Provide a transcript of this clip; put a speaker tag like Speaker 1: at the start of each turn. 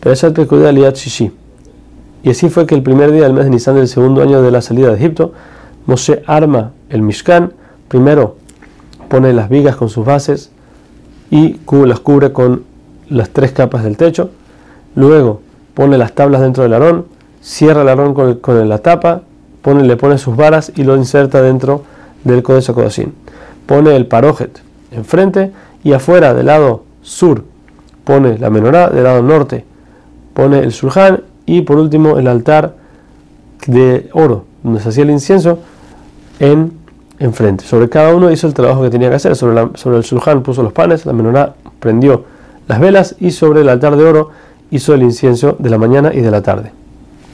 Speaker 1: Perashat Pekudei Aliyat Shishi. Y así fue que el primer día del mes de Nisan del segundo año de la salida de Egipto, Moshe arma el Mishkan. Primero pone las vigas con sus bases y las cubre con las tres capas del techo. Luego pone las tablas dentro del arón, cierra el arón con, la tapa, pone, le pone sus varas y lo inserta dentro del Kodesh Kodashim. Pone el parojet enfrente y afuera del lado sur pone la menorá, del lado norte pone el surján y por último el altar de oro donde se hacía el incienso en enfrente. Sobre cada uno hizo el trabajo que tenía que hacer. Sobre, sobre el surján puso los panes, la menorá prendió las velas y sobre el altar de oro hizo el incienso de la mañana y de la tarde.